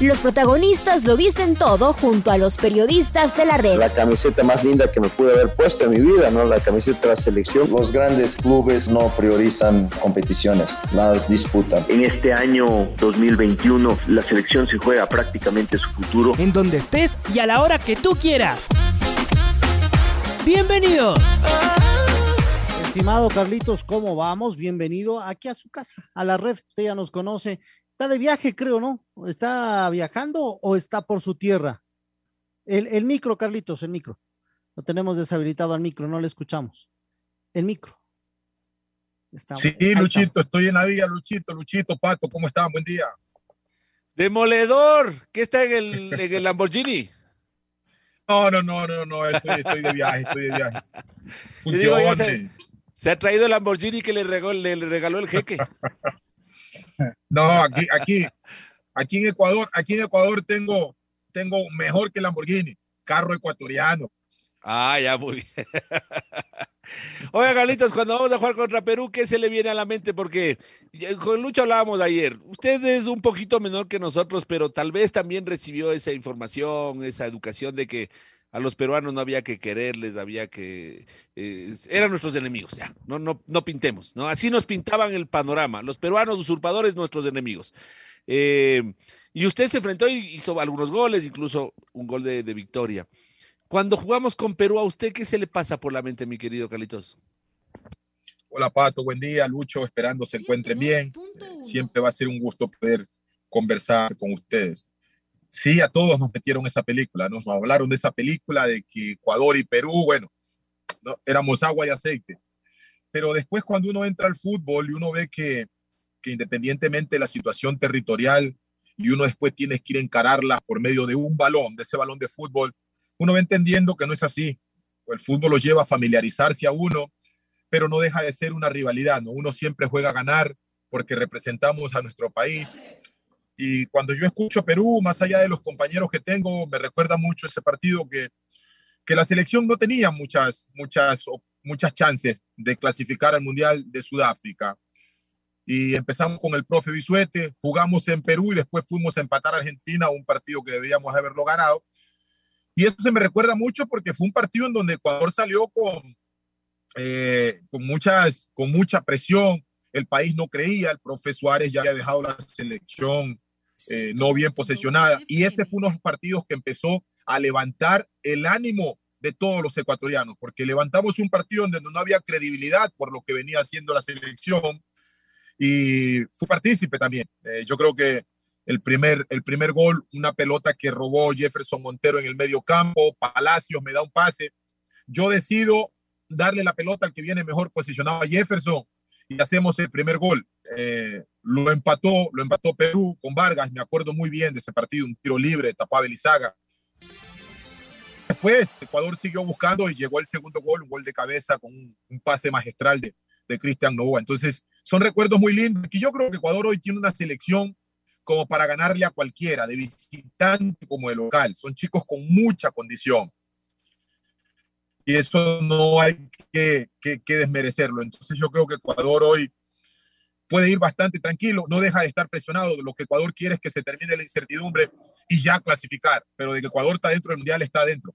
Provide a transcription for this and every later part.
Los protagonistas lo dicen todo junto a los periodistas de la red. La camiseta más linda que me pude haber puesto en mi vida, ¿no? La camiseta de la selección. Los grandes clubes no priorizan competiciones, las disputan. En este año 2021 la selección se juega prácticamente su futuro. En donde estés y a la hora que tú quieras. Bienvenidos. Estimado Carlitos, ¿cómo vamos? Bienvenido aquí a su casa, a la red. Usted ya nos conoce está de viaje, creo, ¿no? ¿Está viajando o está por su tierra? El, micro, Carlitos, el micro. Lo tenemos deshabilitado al micro, no le escuchamos. El micro. sí, Luchito, estoy en la vía, Luchito, Luchito, Pato, ¿cómo están? Buen día. Demoledor, ¿qué está en el, en el Lamborghini? No, no, no, no, no, estoy, estoy de viaje, estoy de viaje. Funciona. Se, se, ha traído el Lamborghini que le regaló, le regaló el jeque. No, aquí, aquí, aquí en Ecuador, aquí en Ecuador tengo, tengo mejor que Lamborghini, carro ecuatoriano. Ah, ya, muy bien. Oiga, Carlitos, cuando vamos a jugar contra Perú, ¿qué se le viene a la mente? Porque con Lucho hablábamos ayer. Usted es un poquito menor que nosotros, pero tal vez también recibió esa información, esa educación de que a los peruanos no había que quererles, había que... Eh, eran nuestros enemigos, ya, no, no, no pintemos, ¿no? Así nos pintaban el panorama, los peruanos usurpadores, nuestros enemigos. Eh, y usted se enfrentó y hizo algunos goles, incluso un gol de, victoria. Cuando jugamos con Perú, ¿a usted qué se le pasa por la mente, mi querido Carlitos? Hola Pato, buen día, Lucho, esperando se encuentren bien. siempre va a ser un gusto poder conversar con ustedes sí, a todos nos metieron esa película, nos hablaron de esa película, de que Ecuador y Perú, bueno, ¿no? éramos agua y aceite. Pero después cuando uno entra al fútbol y uno ve que, que independientemente de la situación territorial y uno después tiene que ir a encararla por medio de un balón, de ese balón de fútbol, uno va entendiendo que no es así. El fútbol lo lleva a familiarizarse a uno, pero no deja de ser una rivalidad, ¿no? Uno siempre juega a ganar porque representamos a nuestro país, y cuando yo escucho Perú, más allá de los compañeros que tengo, me recuerda mucho ese partido que, que la selección no tenía muchas, muchas, muchas chances de clasificar al Mundial de Sudáfrica. Y empezamos con el profe Bisuete, jugamos en Perú y después fuimos a empatar a Argentina, un partido que debíamos haberlo ganado. Y eso se me recuerda mucho porque fue un partido en donde Ecuador salió con, eh, con, muchas, con mucha presión. El país no creía, el profe Suárez ya había dejado la selección eh, no bien posesionada. Y ese fue uno de los partidos que empezó a levantar el ánimo de todos los ecuatorianos, porque levantamos un partido donde no había credibilidad por lo que venía haciendo la selección y fue partícipe también. Eh, yo creo que el primer, el primer gol, una pelota que robó Jefferson Montero en el medio campo, Palacios me da un pase. Yo decido darle la pelota al que viene mejor posicionado a Jefferson y hacemos el primer gol. Eh, lo empató, lo empató Perú con Vargas, me acuerdo muy bien de ese partido, un tiro libre, tapaba Belizaga. Después Ecuador siguió buscando y llegó el segundo gol, un gol de cabeza con un, pase magistral de, de Cristian Novoa. Entonces, son recuerdos muy lindos que yo creo que Ecuador hoy tiene una selección como para ganarle a cualquiera, de visitante como de local. Son chicos con mucha condición. Y eso no hay que, que desmerecerlo. Entonces yo creo que Ecuador hoy puede ir bastante tranquilo, no deja de estar presionado. Lo que Ecuador quiere es que se termine la incertidumbre y ya clasificar, pero de que Ecuador está dentro del Mundial, está dentro.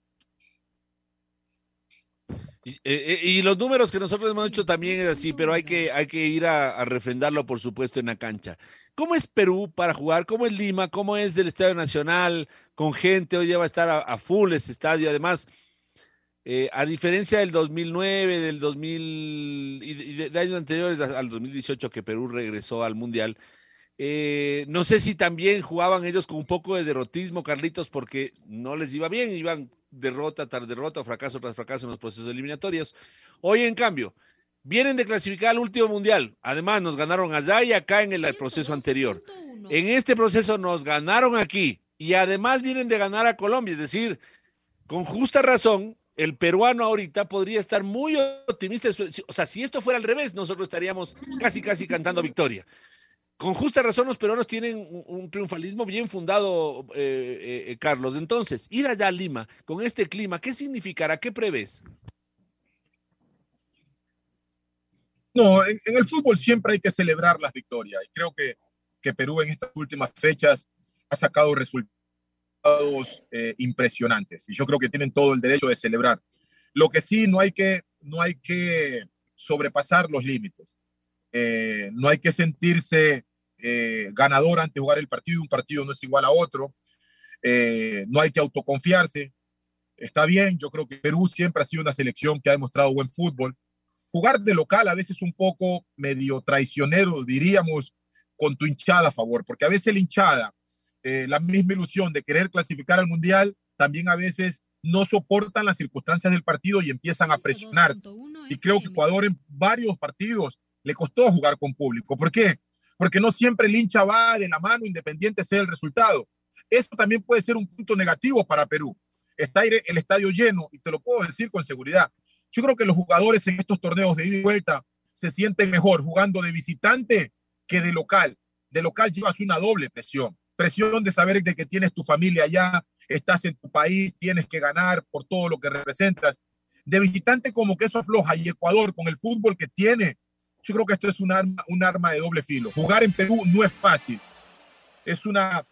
Y, eh, eh, los números que nosotros hemos hecho también es así, pero hay que, hay que ir a, refrendarlo, por supuesto, en la cancha. ¿Cómo es Perú para jugar? ¿Cómo es Lima? ¿Cómo es el Estadio Nacional? Con gente, hoy día va a estar a full ese estadio. Además, eh, a diferencia del 2009, del 2000 y de, años anteriores al 2018 que Perú regresó al Mundial, eh, no sé si también jugaban ellos con un poco de derrotismo, Carlitos, porque no les iba bien, iban derrota tras derrota, fracaso tras fracaso en los procesos eliminatorios. Hoy, en cambio, vienen de clasificar al último Mundial. Además, nos ganaron allá y acá en el proceso anterior. En este proceso nos ganaron aquí y además vienen de ganar a Colombia, es decir, con justa razón, el peruano ahorita podría estar muy optimista. O sea, si esto fuera al revés, nosotros estaríamos casi, casi cantando victoria. Con justa razón, los peruanos tienen un, triunfalismo bien fundado, eh, eh, eh, Carlos. Entonces, ir allá a Lima con este clima, ¿qué significará? ¿Qué prevés? No, en, el fútbol siempre hay que celebrar las victorias. Y creo que, que Perú en estas últimas fechas ha sacado resultados eh, impresionantes y yo creo que tienen todo el derecho de celebrar. Lo que sí no hay que, no hay que sobrepasar los límites. Eh, no hay que sentirse eh, ganador antes de jugar el partido. Un partido no es igual a otro. no hay que autoconfiarse. Está bien, yo creo que Perú siempre ha sido una selección que ha demostrado buen fútbol. Jugar de local a veces un poco medio traicionero, diríamos, con tu hinchada a favor, porque a veces la hinchada eh, la misma ilusión de querer clasificar al Mundial, también a veces no soportan las circunstancias del partido y empiezan a presionar. Y creo que Ecuador en varios partidos le costó jugar con público. ¿Por qué? Porque no siempre el hincha va de la mano independiente sea el resultado. Eso también puede ser un punto negativo para Perú. Está el estadio lleno y te lo puedo decir con seguridad. Yo creo que los jugadores en estos torneos de ida y vuelta se sienten mejor jugando de visitante que de local. De local llevas una doble presión presión de saber de que tienes tu familia allá, estás en tu país, tienes que ganar por todo lo que representas. De visitante como que eso afloja y Ecuador con el fútbol que tiene, yo creo que esto es un arma, un arma de doble filo. Jugar en Perú no es fácil. Es, una,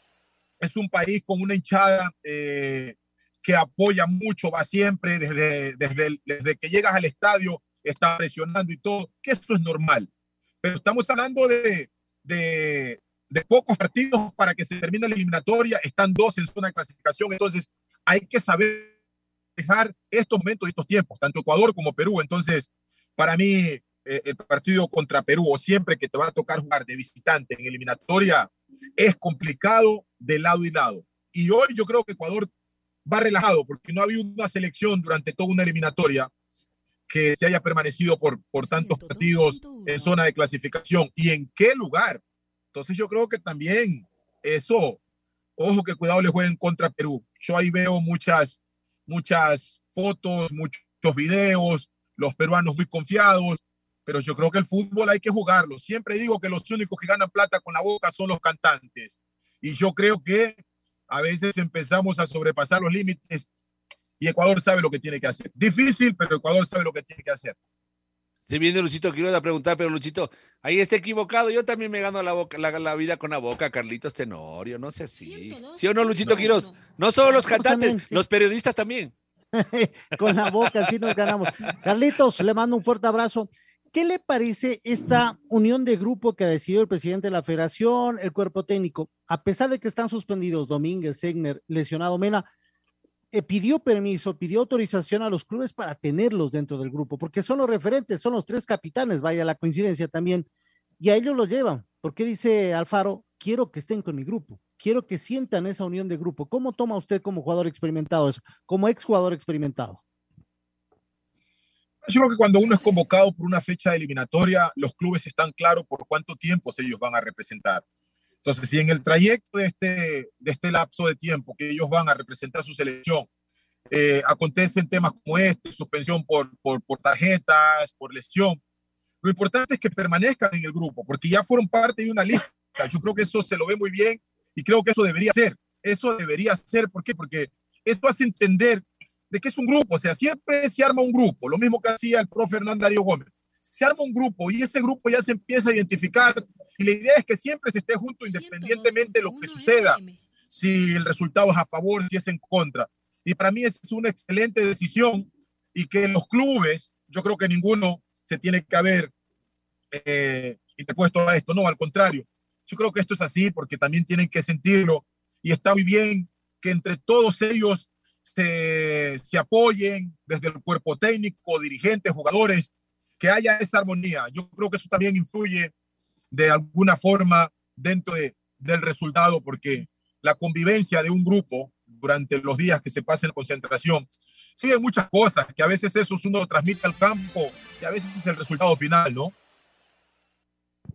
es un país con una hinchada eh, que apoya mucho, va siempre, desde, desde, desde que llegas al estadio, está presionando y todo, que eso es normal. Pero estamos hablando de, de, de pocos partidos para que se termine la eliminatoria, están dos en zona de clasificación, entonces hay que saber dejar estos momentos y estos tiempos, tanto Ecuador como Perú. Entonces, para mí, eh, el partido contra Perú o siempre que te va a tocar jugar de visitante en eliminatoria es complicado de lado y lado. Y hoy yo creo que Ecuador va relajado porque no ha habido una selección durante toda una eliminatoria que se haya permanecido por, por tantos partidos en zona de clasificación. ¿Y en qué lugar? Entonces yo creo que también eso, ojo que cuidado le jueguen contra Perú. Yo ahí veo muchas, muchas fotos, muchos videos, los peruanos muy confiados, pero yo creo que el fútbol hay que jugarlo. Siempre digo que los únicos que ganan plata con la boca son los cantantes. Y yo creo que a veces empezamos a sobrepasar los límites y Ecuador sabe lo que tiene que hacer. Difícil, pero Ecuador sabe lo que tiene que hacer. Se viene Luchito, quiero preguntar, pero Luchito, ahí está equivocado. Yo también me gano la, boca, la, vida con la boca, Carlitos Tenorio, no sé así. ¿Sí o no, Luchito Quiroz? No solo los cantantes, los periodistas también. con la boca, así nos ganamos. Carlitos, le mando un fuerte abrazo. ¿Qué le parece esta unión de grupo que ha decidido el presidente de la federación, el cuerpo técnico? A pesar de que están suspendidos Domínguez, Segner, lesionado Mena, pidió permiso, pidió autorización a los clubes para tenerlos dentro del grupo, porque son los referentes, son los tres capitanes, vaya la coincidencia también, y a ellos los llevan. porque dice Alfaro? Quiero que estén con mi grupo, quiero que sientan esa unión de grupo. ¿Cómo toma usted como jugador experimentado eso, como exjugador experimentado? Yo creo que cuando uno es convocado por una fecha eliminatoria, los clubes están claros por cuánto tiempo ellos van a representar. Entonces, si en el trayecto de este, de este lapso de tiempo que ellos van a representar su selección, eh, acontecen temas como este, suspensión por, por, por, tarjetas, por lesión, lo importante es que permanezcan en el grupo, porque ya fueron parte de una lista. Yo creo que eso se lo ve muy bien y creo que eso debería ser. Eso debería ser, ¿por qué? Porque eso hace entender de que es un grupo, o sea, siempre se arma un grupo, lo mismo que hacía el profe Hernán Darío Gómez. Se arma un grupo y ese grupo ya se empieza a identificar y la idea es que siempre se esté junto independientemente de lo que suceda, si el resultado es a favor, si es en contra. Y para mí es una excelente decisión y que los clubes, yo creo que ninguno se tiene que haber eh, interpuesto a esto, no, al contrario. Yo creo que esto es así porque también tienen que sentirlo y está muy bien que entre todos ellos se, se apoyen desde el cuerpo técnico, dirigentes, jugadores, que haya esa armonía. Yo creo que eso también influye de alguna forma dentro de, del resultado, porque la convivencia de un grupo durante los días que se pasa en concentración, sigue muchas cosas, que a veces eso uno transmite al campo y a veces es el resultado final, ¿no?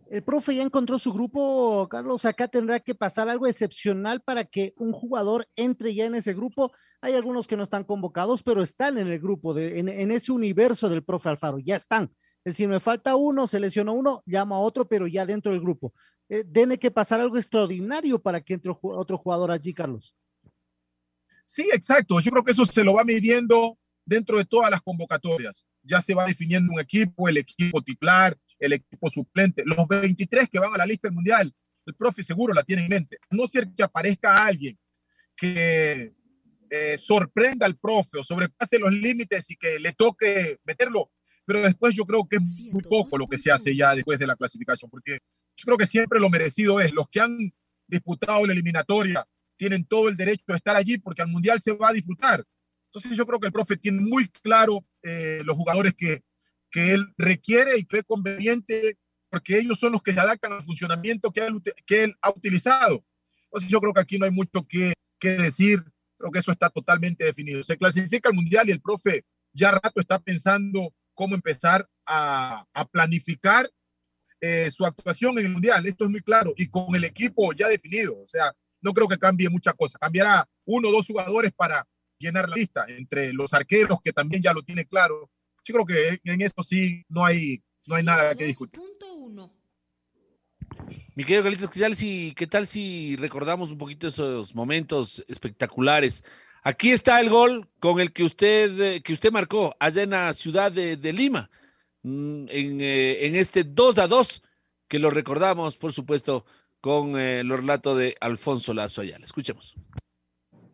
El profe ya encontró su grupo, Carlos. Acá tendrá que pasar algo excepcional para que un jugador entre ya en ese grupo. Hay algunos que no están convocados, pero están en el grupo, de, en, ese universo del profe Alfaro, ya están. Es decir, me falta uno, se lesionó uno, llama a otro, pero ya dentro del grupo. Eh, tiene que pasar algo extraordinario para que entre otro jugador allí, Carlos. Sí, exacto. Yo creo que eso se lo va midiendo dentro de todas las convocatorias. Ya se va definiendo un equipo, el equipo titular, el equipo suplente, los 23 que van a la lista del mundial. El profe seguro la tiene en mente. no ser que aparezca alguien que eh, sorprenda al profe o sobrepase los límites y que le toque meterlo. Pero después yo creo que es muy poco lo que se hace ya después de la clasificación, porque yo creo que siempre lo merecido es los que han disputado la eliminatoria tienen todo el derecho a estar allí porque al mundial se va a disfrutar. Entonces yo creo que el profe tiene muy claro eh, los jugadores que, que él requiere y que es conveniente porque ellos son los que se adaptan al funcionamiento que él, que él ha utilizado. Entonces yo creo que aquí no hay mucho que, que decir, creo que eso está totalmente definido. Se clasifica al Mundial y el profe ya rato está pensando cómo empezar a, a planificar eh, su actuación en el Mundial. Esto es muy claro y con el equipo ya definido. O sea, no creo que cambie mucha cosa. Cambiará uno o dos jugadores para llenar la lista entre los arqueros que también ya lo tiene claro. Yo creo que en esto sí no hay, no hay nada que discutir. Mi querido Carlitos, ¿qué tal, si, ¿qué tal si recordamos un poquito esos momentos espectaculares? Aquí está el gol con el que usted, eh, que usted marcó allá en la ciudad de, Lima, mm, en, eh, en, este 2 a 2, que lo recordamos, por supuesto, con eh, el relato de Alfonso Lazo Ayala. Escuchemos.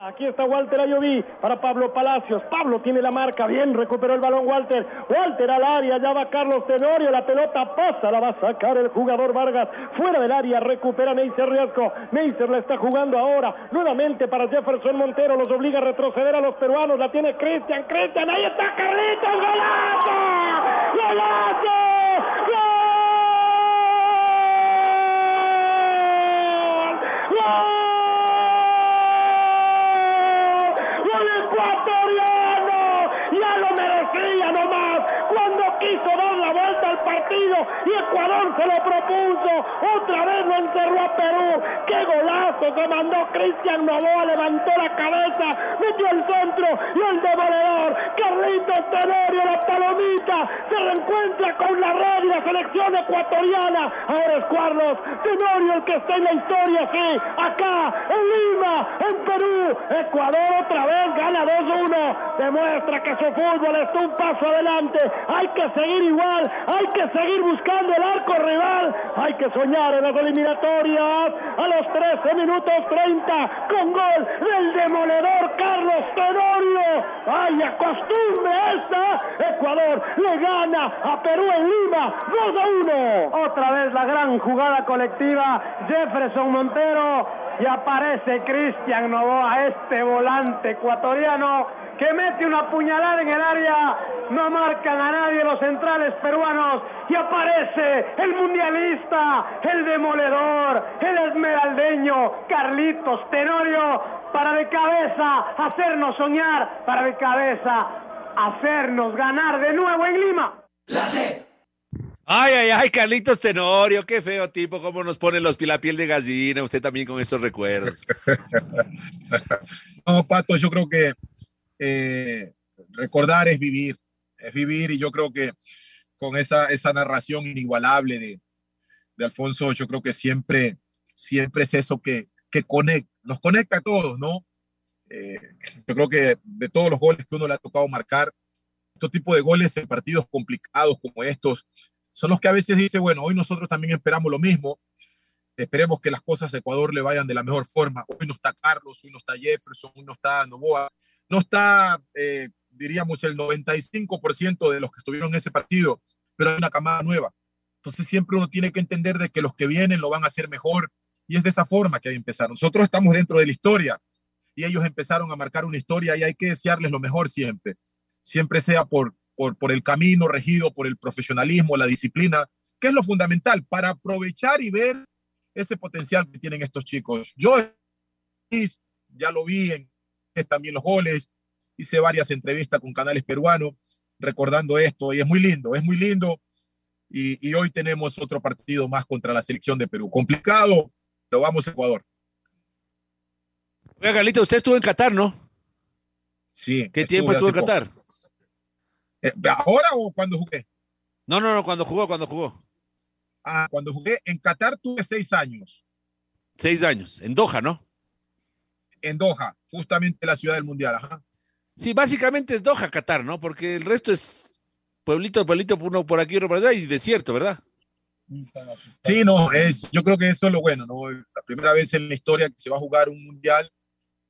Aquí está Walter Ayoví para Pablo Palacios. Pablo tiene la marca, bien, recuperó el balón Walter. Walter al área, ya va Carlos Tenorio, la pelota pasa, la va a sacar el jugador Vargas. Fuera del área, recupera Neisser Riasco. Neisser la está jugando ahora, nuevamente para Jefferson Montero, los obliga a retroceder a los peruanos. La tiene Cristian, Cristian, ahí está Carlitos, golazo, golazo, ecuatoriano. Ya lo merecía nomás cuando y Ecuador se lo propuso, otra vez lo encerró a Perú, qué golazo que mandó Cristian Novoa, levantó la cabeza, metió el centro y el demoledor, Carlitos Tenorio, la palomita, se reencuentra con la red y la selección ecuatoriana, ahora es Carlos Tenorio el que está en la historia, sí, acá, en Lima, en Perú, Ecuador otra vez gana 2-1, demuestra que su fútbol está un paso adelante, hay que seguir igual, hay que seguir buscando el arco rival. Hay que soñar en las eliminatorias. A los 13 minutos 30 con gol del demoledor Carlos Tenorio. ¡Ay, costumbre esta! Ecuador le gana a Perú en Lima 2 a 1. Otra vez la gran jugada colectiva. Jefferson Montero y aparece Cristian Novoa, este volante ecuatoriano que mete una puñalada en el área, no marcan a nadie los centrales peruanos y aparece el mundialista, el demoledor, el esmeraldeño, Carlitos Tenorio, para de cabeza hacernos soñar, para de cabeza hacernos ganar de nuevo en Lima. La Ay, ay, ay, Carlitos Tenorio, qué feo tipo, cómo nos pone los, la piel de gallina, usted también con esos recuerdos. no, Pato, yo creo que eh, recordar es vivir, es vivir y yo creo que con esa, esa narración inigualable de, de Alfonso, yo creo que siempre, siempre es eso que, que conecta, nos conecta a todos, ¿no? Eh, yo creo que de todos los goles que uno le ha tocado marcar, estos tipos de goles en partidos complicados como estos, son los que a veces dice, bueno, hoy nosotros también esperamos lo mismo, esperemos que las cosas a Ecuador le vayan de la mejor forma. Hoy no está Carlos, hoy no está Jefferson, hoy no está Novoa, no está, eh, diríamos, el 95% de los que estuvieron en ese partido, pero hay una camada nueva. Entonces siempre uno tiene que entender de que los que vienen lo van a hacer mejor y es de esa forma que hay que empezar. Nosotros estamos dentro de la historia y ellos empezaron a marcar una historia y hay que desearles lo mejor siempre, siempre sea por, por, el camino regido por el profesionalismo, la disciplina, que es lo fundamental para aprovechar y ver ese potencial que tienen estos chicos. Yo ya lo vi en también los goles, hice varias entrevistas con canales peruanos recordando esto y es muy lindo, es muy lindo. Y, y hoy tenemos otro partido más contra la selección de Perú. Complicado, pero vamos a Ecuador. Oiga, Galito, usted estuvo en Qatar, ¿no? Sí. ¿Qué tiempo estuvo en poco. Qatar? Eh, ¿Ahora o cuando jugué? No, no, no, cuando jugó, cuando jugó. Ah, cuando jugué en Qatar tuve seis años. Seis años, en Doha, ¿no? En Doha, justamente la ciudad del Mundial. Ajá. Sí, básicamente es Doha, Qatar, ¿no? Porque el resto es pueblito, pueblito, uno por aquí, otro por allá y desierto, ¿verdad? Sí, no, es, yo creo que eso es lo bueno, ¿no? La primera vez en la historia que se va a jugar un mundial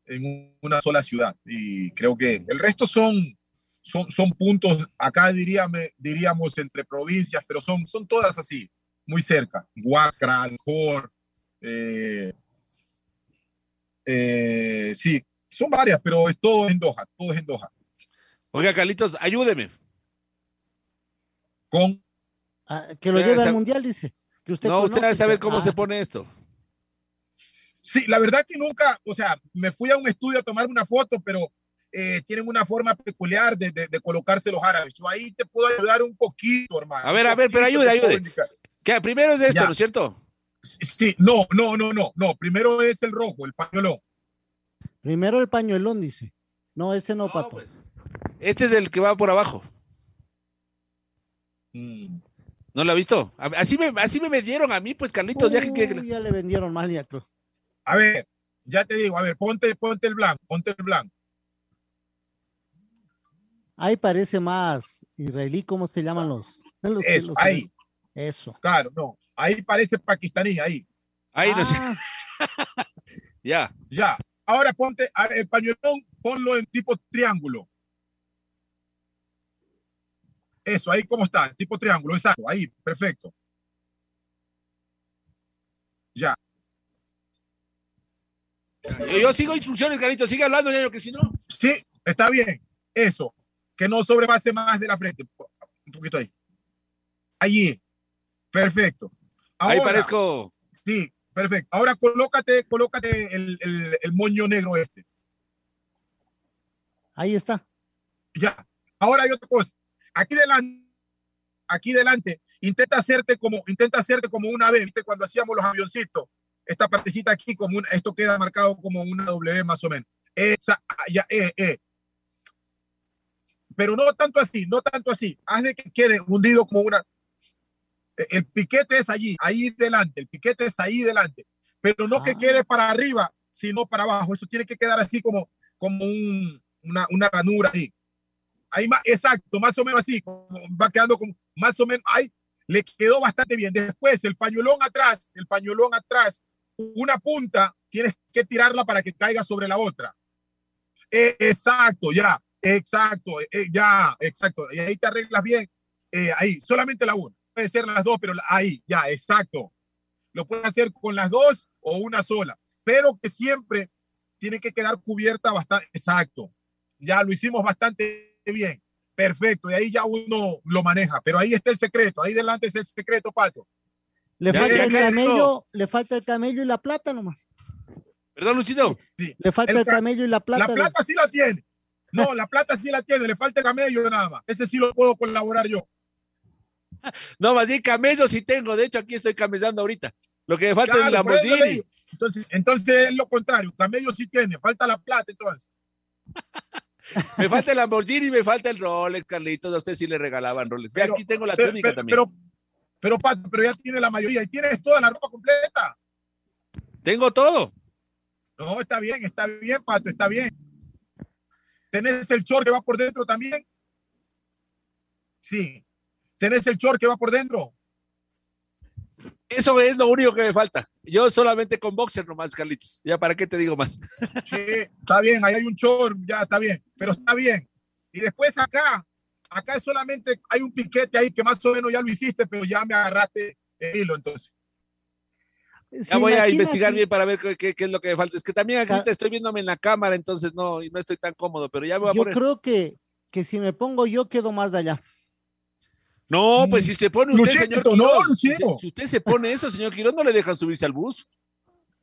en un- una sola ciudad. Y creo que el resto son, son, son puntos, acá diríamos, diríamos entre provincias, pero son, son todas así, muy cerca. Huacra, Alcor, eh, eh, sí, son varias, pero es todo en Doha, todo es en Doha. Oiga, Carlitos, ayúdeme. Con Ah, que lo lleve al mundial, dice. Que usted no, usted debe saber cómo Ah, se pone esto. Sí, la verdad que nunca, o sea, me fui a un estudio a tomar una foto, pero eh, tienen una forma peculiar de, de- de colocarse los árabes. Yo ahí te puedo ayudar un poquito, hermano. A ver, un a ver, pero ayude, ayude. Que primero es de esto, Ya. ¿no es cierto? Sí, no, no, no, no, no. Primero es el rojo, el pañuelo. Primero el pañuelón, dice. No, ese no, Pato. pues. Este es el que va por abajo. Mm. ¿No lo ha visto? Así me, así me vendieron a mí, pues, Carlitos. ya que- que- Uy, ya le vendieron mal, ya creo. A ver, ya te digo, a ver, ponte, ponte el blanco, ponte el blanco. Ahí parece más israelí, ¿cómo se llaman los? los- Eso, los- ahí. Eso. Claro, no. Ahí parece pakistaní, ahí. Ahí no sé. Ah, Ya. Ya. Ahora ponte el pañuelón, ponlo en tipo triángulo. Eso, ahí cómo está, tipo triángulo, exacto, ahí, perfecto. Ya. Yo, yo sigo instrucciones, Carlitos. Sigue hablando, ya que si no. Sí, está bien. Eso. Que no sobrepase más de la frente. Un poquito ahí. Allí. Perfecto. Ahí parezco. Sí, perfecto. Ahora colócate, colócate el, el- el moño negro este. ahí está. Ya. Ahora hay otra cosa. Aquí delante, aquí delante, intenta hacerte como, intenta hacerte como una vez, ¿viste? Cuando hacíamos los avioncitos, esta partecita aquí, como una, esto queda marcado como una W más o menos. Esa, ah, ya, eh, eh. Pero no tanto así, no tanto así. Haz de que quede hundido como una. Eh, El piquete es allí, ahí delante, el piquete es ahí delante. Pero no que Ah. quede para arriba, sino para abajo. Eso tiene que quedar así como, como un, una, una ranura ahí. Ahí más, exacto, más o menos así, va quedando como más o menos ahí, le quedó bastante bien. Después, el pañuelón atrás, el pañuelón atrás, una punta, tienes que tirarla para que caiga sobre la otra. Eh, exacto, ya, exacto, eh, ya, exacto. Y ahí te arreglas bien. Eh, ahí, solamente la una. Puede ser las dos, pero ahí, ya, exacto. Lo puedes hacer con las dos o una sola, pero que siempre tiene que quedar cubierta bastante. Exacto. Ya lo hicimos bastante bien. Perfecto. Y ahí ya uno lo maneja. Pero ahí está el secreto. Ahí delante es el secreto, Pato. Le Ya, falta el camello, le falta el camello y la plata nomás. Perdón, Luchito. Sí. Le falta El el, ca- camello y la plata. La plata sí la tiene. No, la plata sí la tiene. Le falta el camello nada más. Ese sí lo puedo colaborar yo. No, más bien camello sí tengo. De hecho, aquí estoy camellando ahorita. Lo que me falta es Claro, le Lamborghini. Entonces, entonces es lo contrario. Camello sí tiene. Falta la plata entonces. Me falta el Lamborghini y me falta el Rolex, Carlitos. A usted sí le regalaban Rolex. Ve, Pero- aquí tengo la pero, túnica pero, también. pero, pero, Pato, pero ya tiene la mayoría. Y tienes toda la ropa completa. tengo todo. No, está bien, está bien, Pato, está bien. ¿Tenés el short que va por dentro también? Sí. ¿Tenés el short que va por dentro? Eso es lo único que me falta. Yo solamente con boxer nomás, Carlitos. Ya, ¿para qué te digo más? Sí, está bien, ahí hay un short, ya está bien, pero está bien. Y después acá, acá solamente hay un piquete ahí que más o menos ya lo hiciste, pero ya me agarraste el hilo entonces. Ya voy a investigar si- bien para ver qué, qué- qué es lo que me falta. Es que también ahorita estoy viéndome en la cámara, entonces no, y no estoy tan cómodo, pero ya me voy a Yo poner. creo que, que si me pongo yo quedo más de allá. No, pues si se pone usted, Luchito, señor no, si, si usted se pone eso, señor Quirón, no le dejan subirse al bus.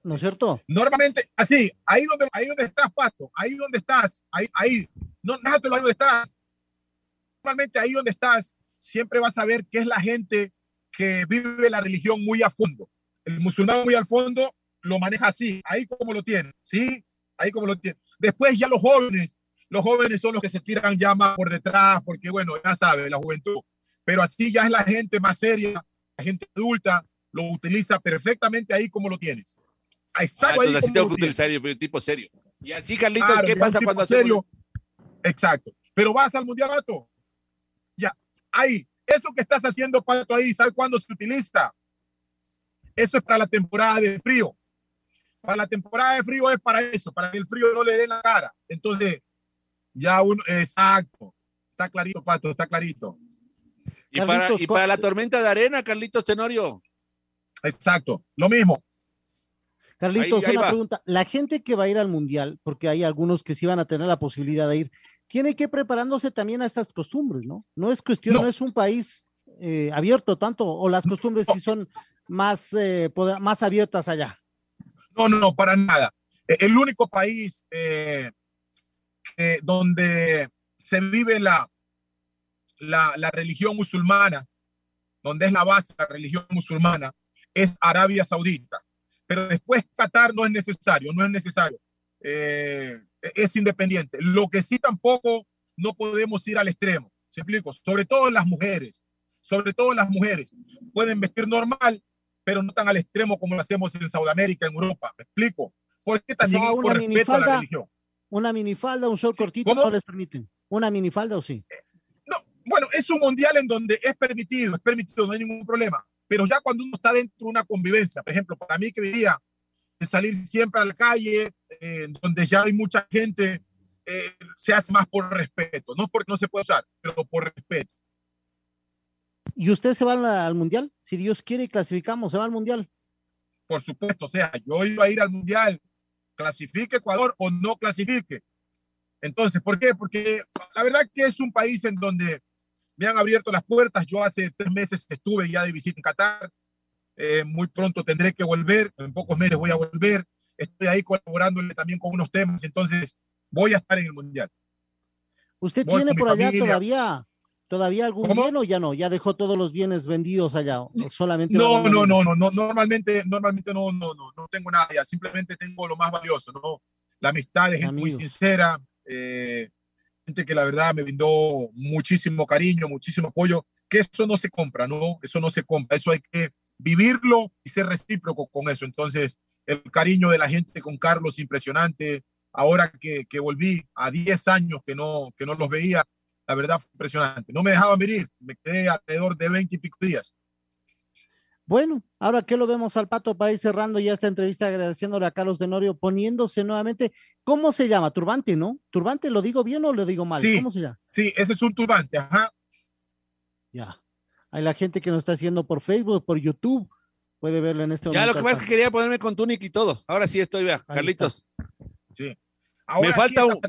¿No es cierto? Normalmente, así, ahí donde, ahí donde estás, Pato, ahí donde estás, ahí, ahí, no, déjatelo ahí donde estás. Normalmente ahí donde estás, siempre vas a ver que es la gente que vive la religión muy a fondo. El musulmán muy al fondo lo maneja así, ahí como lo tiene, ¿sí? Ahí como lo tiene. Después ya los jóvenes Los jóvenes son los que se tiran ya más por detrás, porque bueno, ya sabes, la juventud. Pero así ya es la gente más seria, la gente adulta, lo utiliza perfectamente ahí como lo tienes. Exacto, ah, ahí así tengo que utilizar yo, tipo serio. Y así, Carlitos, ¿qué pasa cuando serio? Exacto. Pero vas al mundial, Pato. Ya, ahí. Eso que estás haciendo, Pato, ahí, ¿sabes cuándo se utiliza? Eso es para la temporada de frío. Para la temporada de frío es para eso, para que el frío no le dé la cara. Entonces, ya uno, exacto. Está clarito, Pato, está clarito. ¿Y, para, y para la tormenta de arena, Carlitos Tenorio? Exacto, lo mismo. Carlitos, una pregunta. La gente que va a ir al Mundial, porque hay algunos que sí van a tener la posibilidad de ir, tiene que ir preparándose también a estas costumbres, ¿no? No es cuestión, no, es un país eh, abierto tanto, o las costumbres sí son más, eh, más abiertas allá. No, no, no, para nada. E, el único país eh, donde se vive la, la, la religión musulmana, donde es la base de la religión musulmana, es Arabia Saudita. Pero después Qatar no es necesario, no es necesario. Eh, es independiente. Lo que sí tampoco no podemos ir al extremo. ¿Se explico? Sobre todo las mujeres. Sobre todo las mujeres. Pueden vestir normal, pero no tan al extremo como lo hacemos en Sudamérica, en Europa. ¿Me explico? Porque también o por respeto a la religión. Una minifalda, un short cortito, ¿no les permiten? ¿Una minifalda o sí? No, bueno, es un mundial en donde es permitido, es permitido, no hay ningún problema. Pero ya cuando uno está dentro de una convivencia, por ejemplo, para mí que vivía de salir siempre a la calle, eh, donde ya hay mucha gente, eh, se hace más por respeto, no porque no se puede usar, pero por respeto. ¿Y usted se va al, mundial? Si Dios quiere, clasificamos, ¿se va al mundial? Por supuesto, o sea, yo iba a ir al mundial, clasifique Ecuador o no clasifique. Entonces, ¿por qué? Porque la verdad que es un país en donde me han abierto las puertas. Yo hace tres meses estuve ya de visita en Qatar. Eh, muy pronto tendré que volver, en pocos meses voy a volver. Estoy ahí colaborándole también con unos temas, entonces voy a estar en el Mundial. ¿Usted tiene por allá todavía, todavía algún bien o ya no? ¿Ya dejó todos los bienes vendidos allá? solamente no, no, no, no, no, normalmente, normalmente no, no, no, no tengo nada ya, simplemente tengo lo más valioso, ¿no? La amistad de gente muy sincera, eh, que la verdad me brindó muchísimo cariño, muchísimo apoyo, que eso no se compra, ¿no? Eso no se compra, eso hay que vivirlo y ser recíproco con eso. Entonces, el cariño de la gente con Carlos, impresionante. Ahora que, que volví a 10 años que no, que no los veía, la verdad impresionante. No me dejaban venir, me quedé alrededor de 20 y pico días. Bueno, ahora que lo vemos al pato para ir cerrando ya esta entrevista, agradeciéndole a Carlos Denorio, poniéndose nuevamente, ¿cómo se llama? Turbante, ¿no? ¿Turbante lo digo bien o lo digo mal? Sí, ¿Cómo se llama? Sí, ese es un turbante, ajá. Ya. Hay la gente que nos está haciendo por Facebook, por YouTube, puede verlo en este momento. Ya lo que pasa es que quería ponerme con túnica y todo. Ahora sí estoy, vea, Carlitos. Sí. me falta un...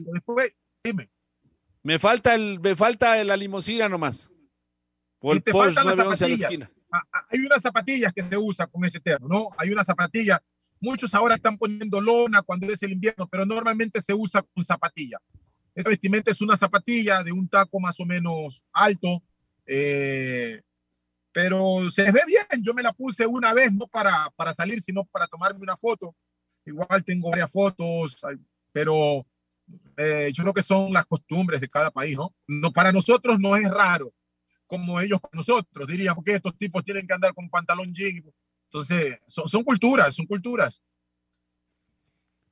dime. Me falta el, me falta la limosina nomás. Por y te faltan las zapatillas hay unas zapatillas que se usa con ese termo, ¿no? Hay una zapatilla, muchos ahora están poniendo lona cuando es el invierno, pero normalmente se usa con zapatilla. Esa vestimenta es una zapatilla de un taco más o menos alto, eh, pero se ve bien. Yo me la puse una vez, no para, para salir, sino para tomarme una foto. Igual tengo varias fotos, pero eh, yo creo que son las costumbres de cada país, ¿no? no para nosotros no es raro como ellos con nosotros. Diríamos que estos tipos tienen que andar con pantalón jean. Entonces, son, son culturas, son culturas.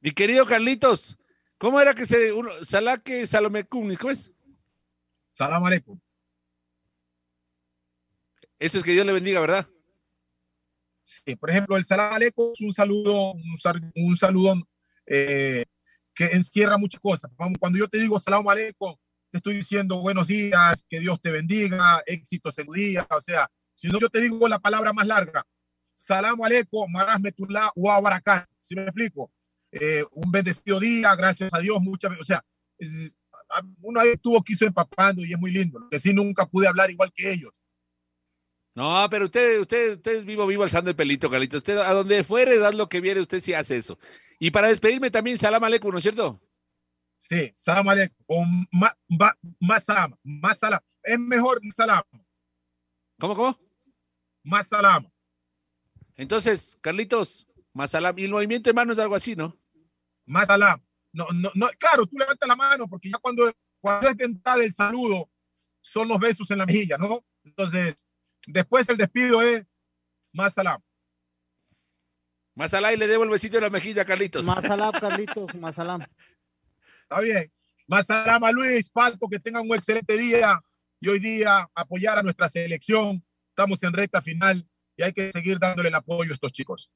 Mi querido Carlitos, ¿cómo era que se uno, Salaque Salomecum? ¿Cómo es? Salam aleikum. Eso es que Dios le bendiga, ¿verdad? Sí, por ejemplo, el salam aleikum es un saludo, un, saludo eh, que encierra muchas cosas. Cuando yo te digo salam aleikum, te estoy diciendo buenos días, que Dios te bendiga, éxitos en tu día, o sea, si no yo te digo la palabra más larga, salam aleikum, marasmetullah wa barakat, ¿sí me explico? Eh, un bendecido día, gracias a Dios, muchas o sea, uno ahí estuvo quiso empapando y es muy lindo, que sí nunca pude hablar igual que ellos. No, pero usted, usted, usted es vivo, vivo alzando el pelito, Carlito. Usted a donde fuere, das lo que viene, usted sí hace eso. Y para despedirme también, salam aleikum, ¿no es cierto? Sí, salam aleikum. O más salam. Más salam. Es mejor salam. ¿Cómo, cómo? Más salam. Entonces, Carlitos, más salam. Y el movimiento hermano es algo así, ¿no? Más salam. no, no, no, claro, tú levantas la mano porque ya cuando, cuando es de entrada el saludo, son los besos en la mejilla, ¿no? Entonces, después el despido es más salam. Más salam y le debo el besito en la mejilla, Carlitos. Más salam, Carlitos, más salam. Está bien. Más salam a Luis, Palco, que tengan un excelente día y hoy día apoyar a nuestra selección. Estamos en recta final y hay que seguir dándole el apoyo a estos chicos.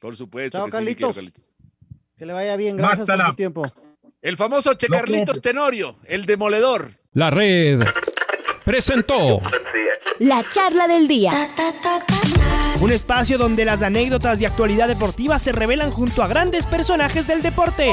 Por supuesto. Chao, que Carlitos. Sí, Carlitos. Que le vaya bien, gracias por tu tiempo. El famoso Che No, Carlitos profe. Tenorio, el demoledor. La red presentó La charla del día. Un espacio donde las anécdotas de actualidad deportiva se revelan junto a grandes personajes del deporte.